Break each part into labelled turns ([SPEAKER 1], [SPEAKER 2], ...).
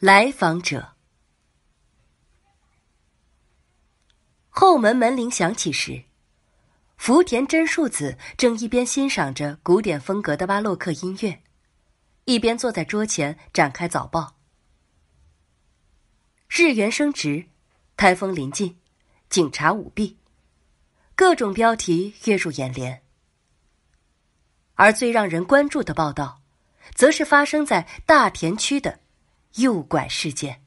[SPEAKER 1] 来访者。后门门铃响起时，福田真树子正一边欣赏着古典风格的巴洛克音乐，一边坐在桌前展开早报。日元升值，台风临近，警察舞弊，各种标题跃入眼帘。而最让人关注的报道，则是发生在大田区的诱拐事件。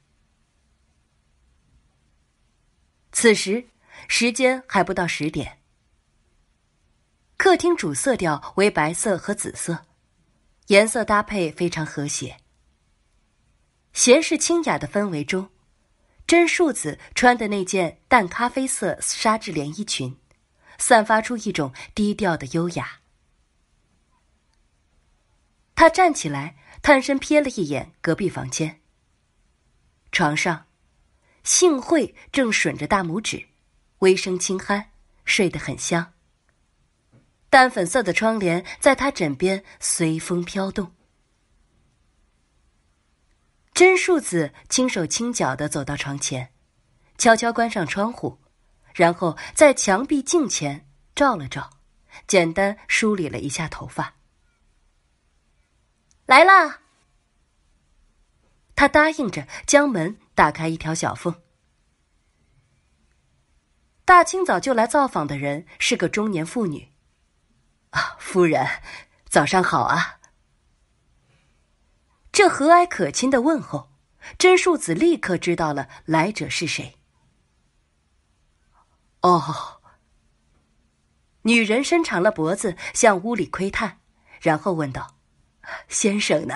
[SPEAKER 1] 此时，时间还不到十点。客厅主色调为白色和紫色，颜色搭配非常和谐。闲适清雅的氛围中，真树子穿的那件淡咖啡色纱质连衣裙，散发出一种低调的优雅。他站起来，探身瞥了一眼隔壁房间。床上，幸会正吮着大拇指，微声轻鼾，睡得很香。淡粉色的窗帘在他枕边随风飘动。真树子轻手轻脚的走到床前，悄悄关上窗户，然后在墙壁镜前照了照，简单梳理了一下头发。来啦！他答应着，将门打开一条小缝。大清早就来造访的人是个中年妇女。啊，夫人，早上好啊！这和蔼可亲的问候，真树子立刻知道了来者是谁。哦，女人伸长了脖子向屋里窥探，然后问道：“先生呢？”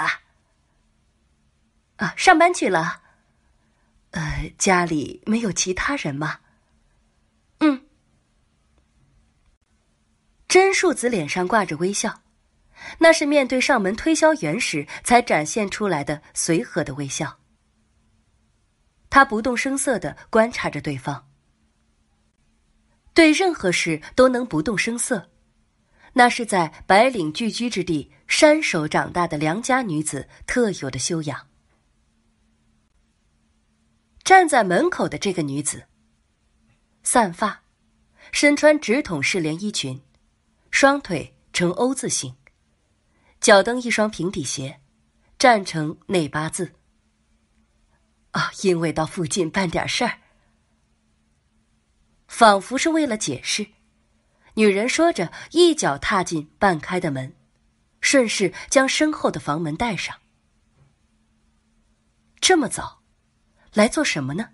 [SPEAKER 1] 啊，上班去了。呃，家里没有其他人吗？嗯真树子脸上挂着微笑，那是面对上门推销员时才展现出来的随和的微笑。他不动声色的观察着对方，对任何事都能不动声色，那是在白领聚居之地山手长大的良家女子特有的修养。站在门口的这个女子，散发，身穿直筒式连衣裙。双腿呈 O 字形，脚蹬一双平底鞋，站成内八字。啊，因为到附近办点事儿，仿佛是为了解释。女人说着，一脚踏进半开的门，顺势将身后的房门带上。这么早，来做什么呢？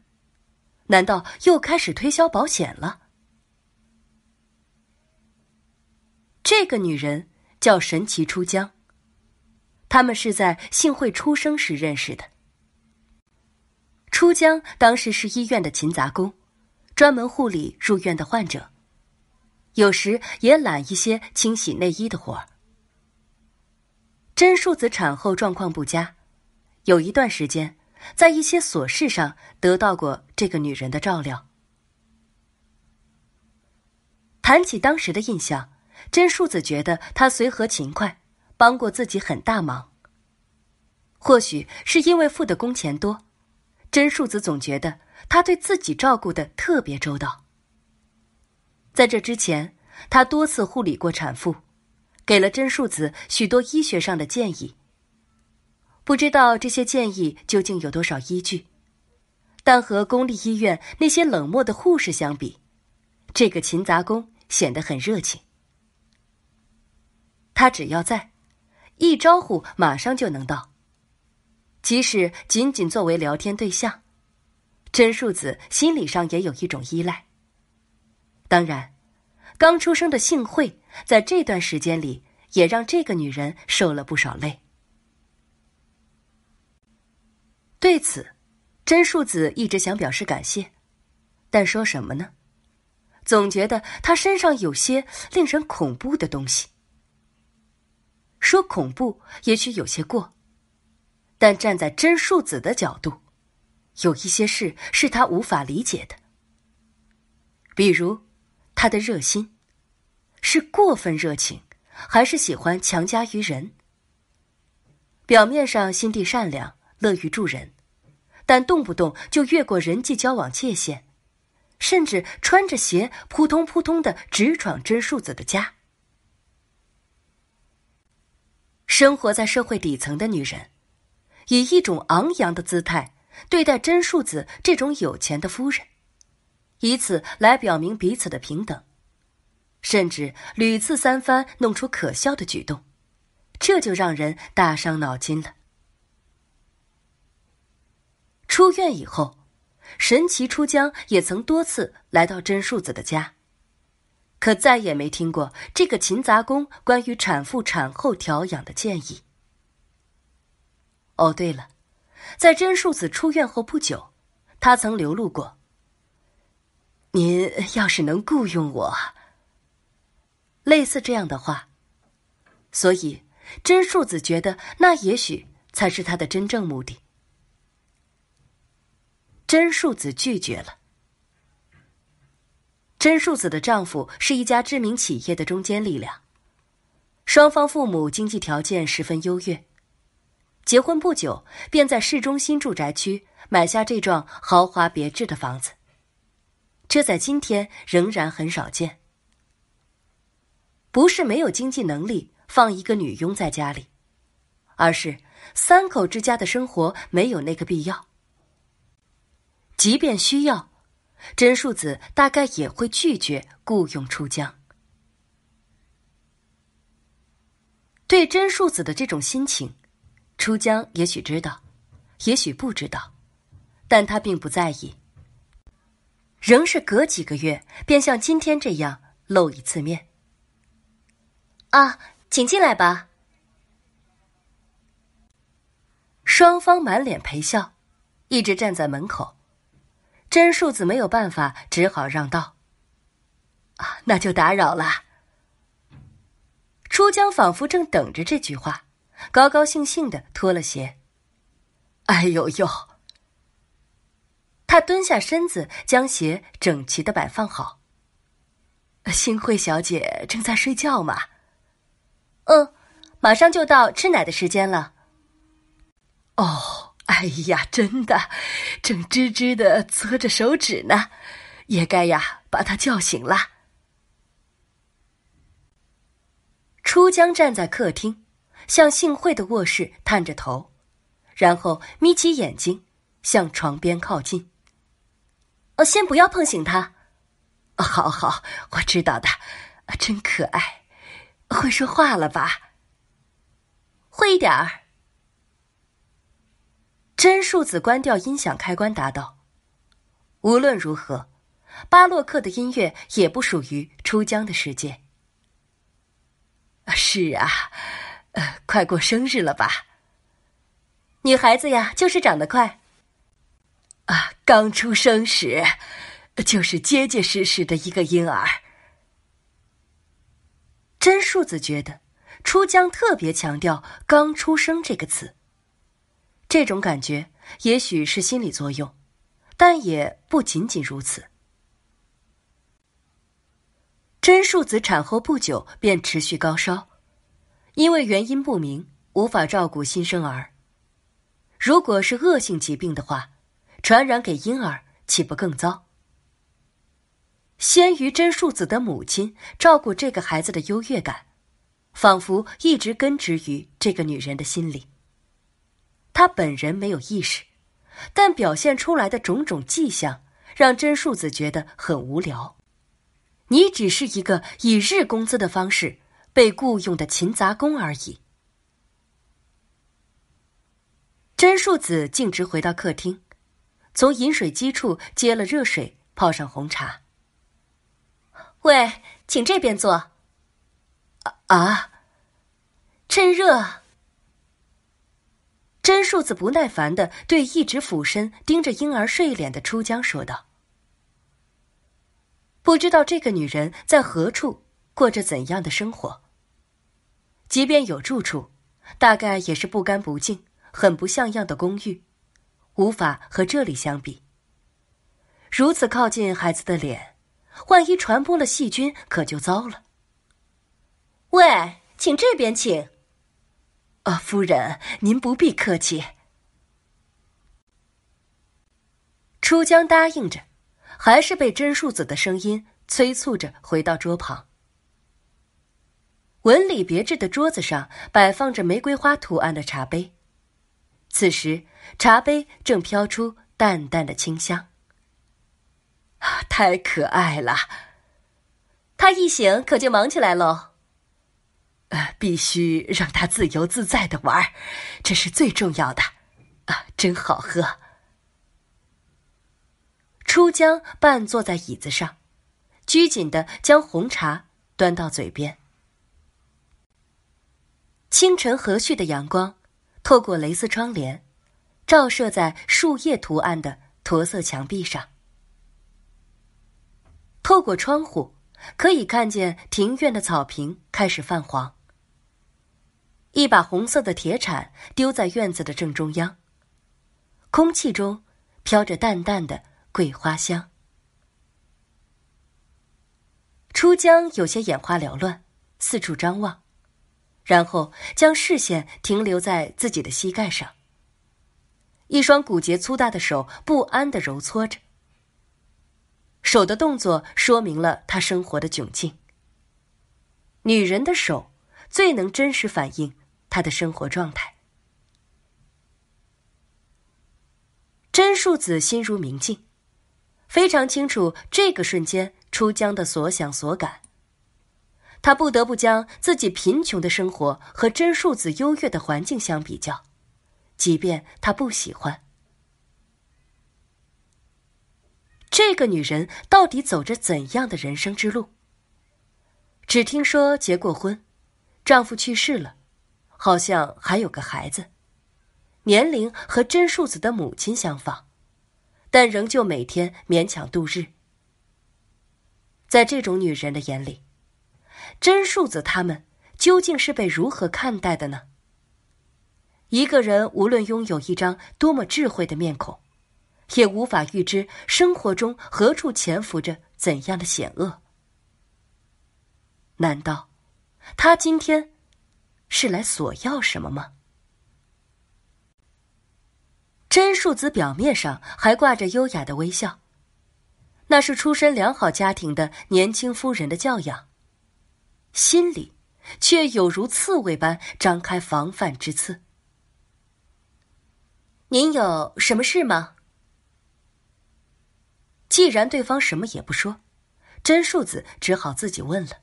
[SPEAKER 1] 难道又开始推销保险了？这个女人叫神奇出江。他们是在幸会出生时认识的。出江当时是医院的勤杂工，专门护理入院的患者，有时也揽一些清洗内衣的活儿。真树子产后状况不佳，有一段时间在一些琐事上得到过这个女人的照料。谈起当时的印象。真树子觉得他随和勤快，帮过自己很大忙。或许是因为付的工钱多，真树子总觉得他对自己照顾的特别周到。在这之前，他多次护理过产妇，给了真树子许多医学上的建议。不知道这些建议究竟有多少依据，但和公立医院那些冷漠的护士相比，这个勤杂工显得很热情。他只要在，一招呼马上就能到。即使仅仅作为聊天对象，真树子心理上也有一种依赖。当然，刚出生的幸惠在这段时间里也让这个女人受了不少累。对此，真树子一直想表示感谢，但说什么呢？总觉得他身上有些令人恐怖的东西。说恐怖也许有些过，但站在真树子的角度，有一些事是他无法理解的。比如，他的热心，是过分热情，还是喜欢强加于人？表面上心地善良，乐于助人，但动不动就越过人际交往界限，甚至穿着鞋扑通扑通的直闯真树子的家。生活在社会底层的女人，以一种昂扬的姿态对待真树子这种有钱的夫人，以此来表明彼此的平等，甚至屡次三番弄出可笑的举动，这就让人大伤脑筋了。出院以后，神奇出江也曾多次来到真树子的家。可再也没听过这个勤杂工关于产妇产后调养的建议。哦，对了，在真树子出院后不久，他曾流露过：“您要是能雇佣我。”类似这样的话。所以，真树子觉得那也许才是他的真正目的。真树子拒绝了。真树子的丈夫是一家知名企业的中坚力量，双方父母经济条件十分优越，结婚不久便在市中心住宅区买下这幢豪华别致的房子。这在今天仍然很少见。不是没有经济能力放一个女佣在家里，而是三口之家的生活没有那个必要。即便需要。真树子大概也会拒绝雇佣出江。对真树子的这种心情，出江也许知道，也许不知道，但他并不在意，仍是隔几个月便像今天这样露一次面。啊，请进来吧。双方满脸陪笑，一直站在门口。真树子没有办法，只好让道。啊，那就打扰了。出江仿佛正等着这句话，高高兴兴的脱了鞋。哎呦呦！他蹲下身子，将鞋整齐的摆放好。幸会小姐正在睡觉吗？嗯，马上就到吃奶的时间了。哦。哎呀，真的，正吱吱的搓着手指呢，也该呀把他叫醒了。出江站在客厅，向幸会的卧室探着头，然后眯起眼睛，向床边靠近。哦，先不要碰醒他。好好，我知道的，真可爱，会说话了吧？会一点儿。真树子关掉音响开关，答道：“无论如何，巴洛克的音乐也不属于出江的世界。”是啊，呃，快过生日了吧？女孩子呀，就是长得快。啊，刚出生时，就是结结实实的一个婴儿。真树子觉得，出江特别强调“刚出生”这个词。这种感觉也许是心理作用，但也不仅仅如此。真树子产后不久便持续高烧，因为原因不明，无法照顾新生儿。如果是恶性疾病的话，传染给婴儿岂不更糟？先于真树子的母亲照顾这个孩子的优越感，仿佛一直根植于这个女人的心里。他本人没有意识，但表现出来的种种迹象让真树子觉得很无聊。你只是一个以日工资的方式被雇佣的勤杂工而已。真树子径直回到客厅，从饮水机处接了热水，泡上红茶。喂，请这边坐。啊，趁热。真树子不耐烦的对一直俯身盯着婴儿睡脸的出江说道：“不知道这个女人在何处过着怎样的生活。即便有住处，大概也是不干不净、很不像样的公寓，无法和这里相比。如此靠近孩子的脸，万一传播了细菌，可就糟了。”喂，请这边请。啊，夫人，您不必客气。出江答应着，还是被真树子的声音催促着回到桌旁。纹理别致的桌子上摆放着玫瑰花图案的茶杯，此时茶杯正飘出淡淡的清香。太可爱了！他一醒可就忙起来喽。呃，必须让他自由自在的玩，这是最重要的。啊，真好喝。出江半坐在椅子上，拘谨的将红茶端到嘴边。清晨和煦的阳光，透过蕾丝窗帘，照射在树叶图案的驼色墙壁上。透过窗户，可以看见庭院的草坪开始泛黄。一把红色的铁铲丢在院子的正中央。空气中飘着淡淡的桂花香。出江有些眼花缭乱，四处张望，然后将视线停留在自己的膝盖上。一双骨节粗大的手不安的揉搓着。手的动作说明了他生活的窘境。女人的手最能真实反映她的生活状态。真树子心如明镜，非常清楚这个瞬间出江的所想所感。他不得不将自己贫穷的生活和真树子优越的环境相比较，即便他不喜欢。这个女人到底走着怎样的人生之路？只听说结过婚，丈夫去世了，好像还有个孩子，年龄和真树子的母亲相仿，但仍旧每天勉强度日。在这种女人的眼里，真树子他们究竟是被如何看待的呢？一个人无论拥有一张多么智慧的面孔。也无法预知生活中何处潜伏着怎样的险恶。难道他今天是来索要什么吗？真树子表面上还挂着优雅的微笑，那是出身良好家庭的年轻夫人的教养，心里却有如刺猬般张开防范之刺。您有什么事吗？既然对方什么也不说，真树子只好自己问了。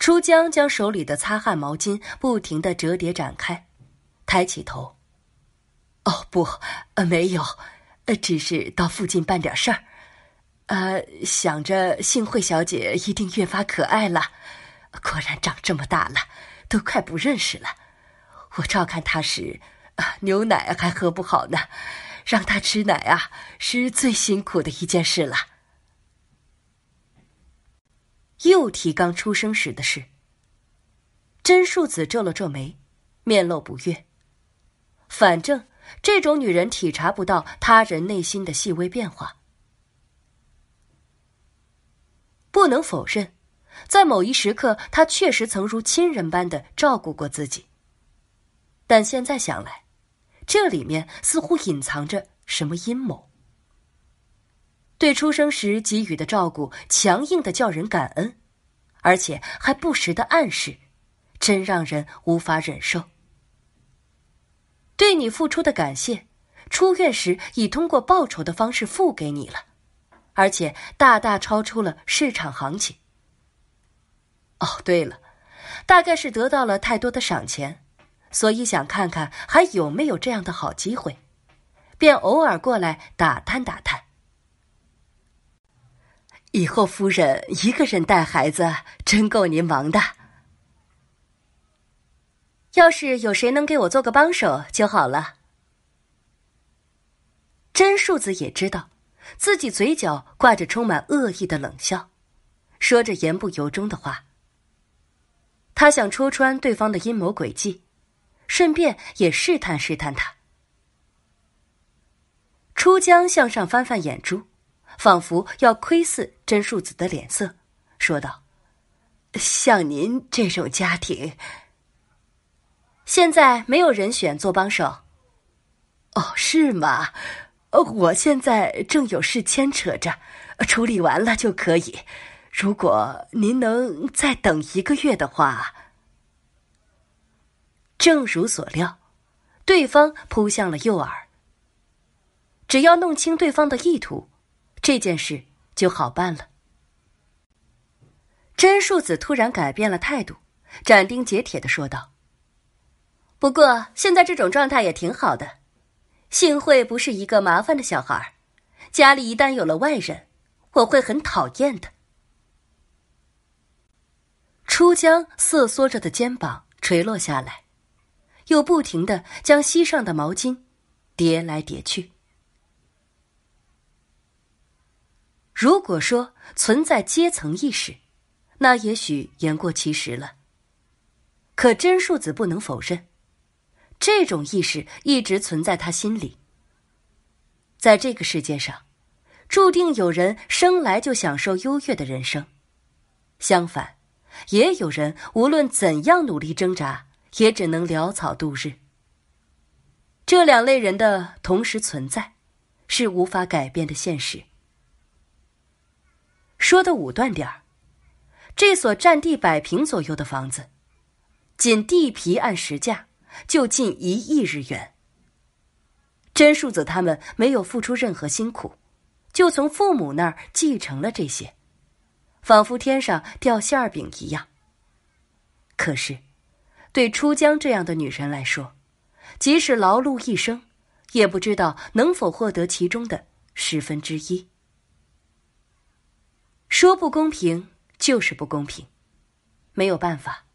[SPEAKER 1] 出江将手里的擦汗毛巾不停的折叠展开，抬起头。哦不，呃没有，呃只是到附近办点事儿，呃想着幸惠小姐一定越发可爱了，果然长这么大了，都快不认识了。我照看她时，啊牛奶还喝不好呢。让他吃奶啊，是最辛苦的一件事了。又提刚出生时的事。真树子皱了皱眉，面露不悦。反正这种女人体察不到他人内心的细微变化。不能否认，在某一时刻，他确实曾如亲人般的照顾过自己。但现在想来。这里面似乎隐藏着什么阴谋。对出生时给予的照顾，强硬的叫人感恩，而且还不时的暗示，真让人无法忍受。对你付出的感谢，出院时已通过报酬的方式付给你了，而且大大超出了市场行情。哦，对了，大概是得到了太多的赏钱。所以想看看还有没有这样的好机会，便偶尔过来打探打探。以后夫人一个人带孩子，真够您忙的。要是有谁能给我做个帮手就好了。真树子也知道，自己嘴角挂着充满恶意的冷笑，说着言不由衷的话。他想戳穿对方的阴谋诡计。顺便也试探试探他。出江向上翻翻眼珠，仿佛要窥视真树子的脸色，说道：“像您这种家庭，现在没有人选做帮手。哦，是吗？我现在正有事牵扯着，处理完了就可以。如果您能再等一个月的话，正如所料，对方扑向了诱饵。只要弄清对方的意图，这件事就好办了。真树子突然改变了态度，斩钉截铁的说道：“不过现在这种状态也挺好的。”幸会不是一个麻烦的小孩，家里一旦有了外人，我会很讨厌的。出江瑟缩着的肩膀垂落下来，又不停的将膝上的毛巾叠来叠去。如果说存在阶层意识，那也许言过其实了。可真树子不能否认。这种意识一直存在他心里。在这个世界上，注定有人生来就享受优越的人生，相反，也有人无论怎样努力挣扎，也只能潦草度日。这两类人的同时存在，是无法改变的现实。说的武断点儿，这所占地百平左右的房子，仅地皮按实价。就近一亿日元。真树子他们没有付出任何辛苦，就从父母那儿继承了这些，仿佛天上掉馅儿饼一样。可是，对出江这样的女人来说，即使劳碌一生，也不知道能否获得其中的十分之一。说不公平就是不公平，没有办法，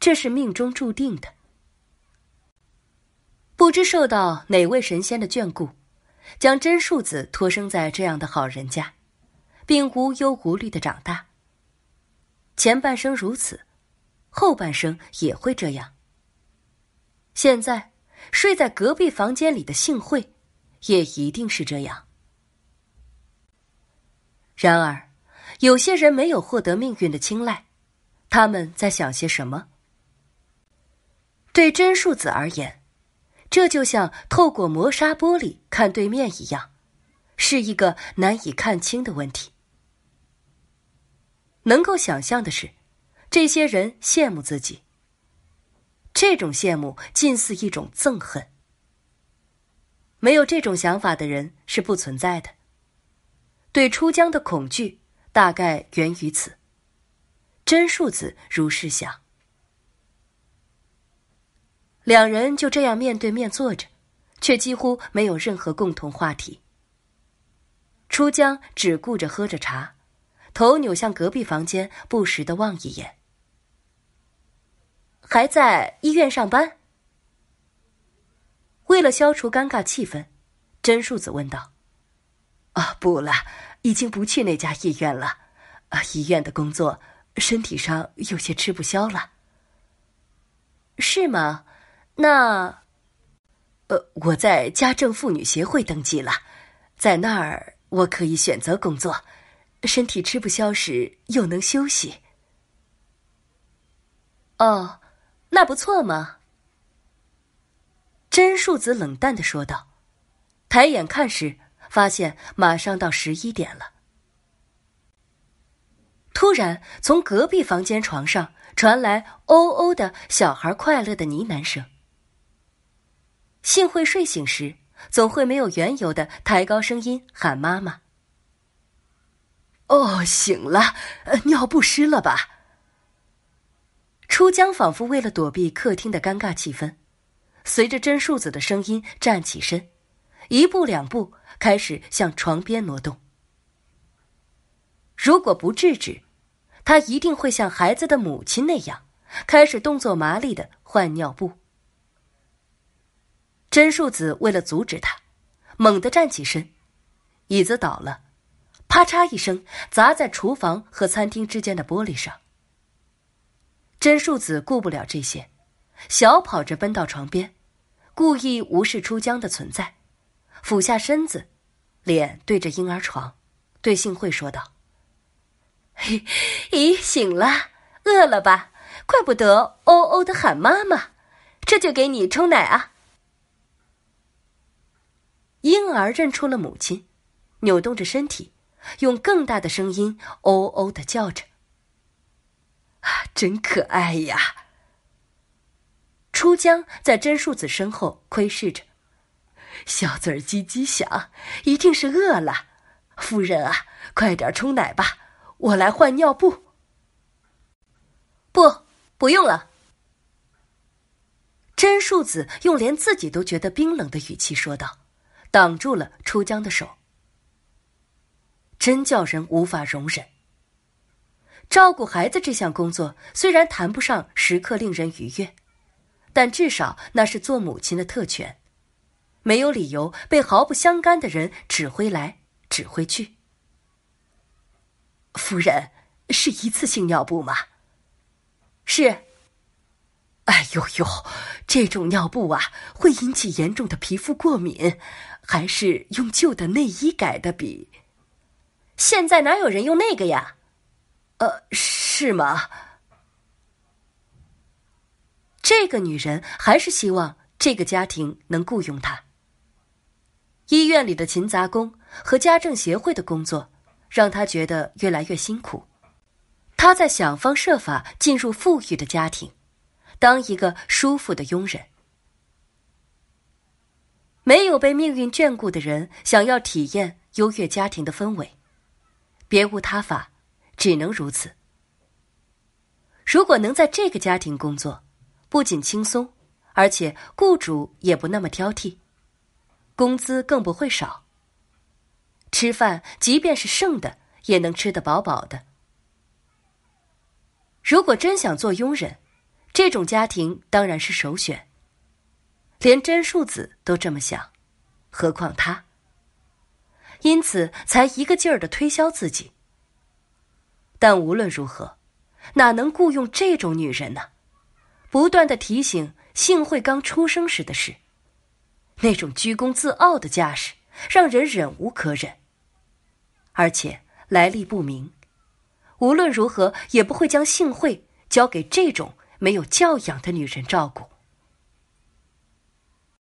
[SPEAKER 1] 这是命中注定的。不知受到哪位神仙的眷顾，将真树子托生在这样的好人家，并无忧无虑的长大。前半生如此，后半生也会这样。现在睡在隔壁房间里的幸会，也一定是这样。然而，有些人没有获得命运的青睐，他们在想些什么？对真树子而言。这就像透过磨砂玻璃看对面一样，是一个难以看清的问题。能够想象的是，这些人羡慕自己。这种羡慕近似一种憎恨。没有这种想法的人是不存在的。对出江的恐惧大概源于此。真树子如是想。两人就这样面对面坐着，却几乎没有任何共同话题。出江只顾着喝着茶，头扭向隔壁房间，不时的望一眼。还在医院上班？为了消除尴尬气氛，真树子问道：“啊，不了，已经不去那家医院了。啊，医院的工作，身体上有些吃不消了。是吗？”那，呃，我在家政妇女协会登记了，在那儿我可以选择工作，身体吃不消时又能休息。哦，那不错嘛。真树子冷淡的说道，抬眼看时，发现马上到十一点了。突然，从隔壁房间床上传来“哦哦”的小孩快乐的呢喃声。幸会睡醒时，总会没有缘由的抬高声音喊妈妈。哦，醒了，尿不湿了吧？出江仿佛为了躲避客厅的尴尬气氛，随着真树子的声音站起身，一步两步开始向床边挪动。如果不制止，他一定会像孩子的母亲那样，开始动作麻利的换尿布。真树子为了阻止他，猛地站起身，椅子倒了，啪嚓一声砸在厨房和餐厅之间的玻璃上。真树子顾不了这些，小跑着奔到床边，故意无视出江的存在，俯下身子，脸对着婴儿床，对幸会说道：“，咦，醒了，饿了吧？怪不得哦哦的喊妈妈，这就给你冲奶啊。”婴儿认出了母亲，扭动着身体，用更大的声音“哦哦”的叫着：“，真可爱呀！”出江在真树子身后窥视着，小嘴儿叽叽响，一定是饿了。夫人啊，快点冲奶吧，我来换尿布。不，不用了。真树子用连自己都觉得冰冷的语气说道，挡住了出江的手。真叫人无法容忍。照顾孩子这项工作虽然谈不上时刻令人愉悦，但至少那是做母亲的特权，没有理由被毫不相干的人指挥来指挥去。夫人，是一次性尿布吗？是。哎呦呦，这种尿布啊，会引起严重的皮肤过敏，还是用旧的内衣改的比。现在哪有人用那个呀？呃，是吗？这个女人还是希望这个家庭能雇佣她。医院里的勤杂工和家政协会的工作，让她觉得越来越辛苦。她在想方设法进入富裕的家庭。当一个舒服的佣人，没有被命运眷顾的人，想要体验优越家庭的氛围，别无他法，只能如此。如果能在这个家庭工作，不仅轻松，而且雇主也不那么挑剔，工资更不会少。吃饭即便是剩的，也能吃得饱饱的。如果真想做佣人，这种家庭当然是首选。连真树子都这么想，何况他？因此才一个劲儿的推销自己。但无论如何，哪能雇佣这种女人呢？不断的提醒幸会刚出生时的事，那种居功自傲的架势，让人忍无可忍。而且来历不明，无论如何也不会将幸会交给这种。没有教养的女人照顾。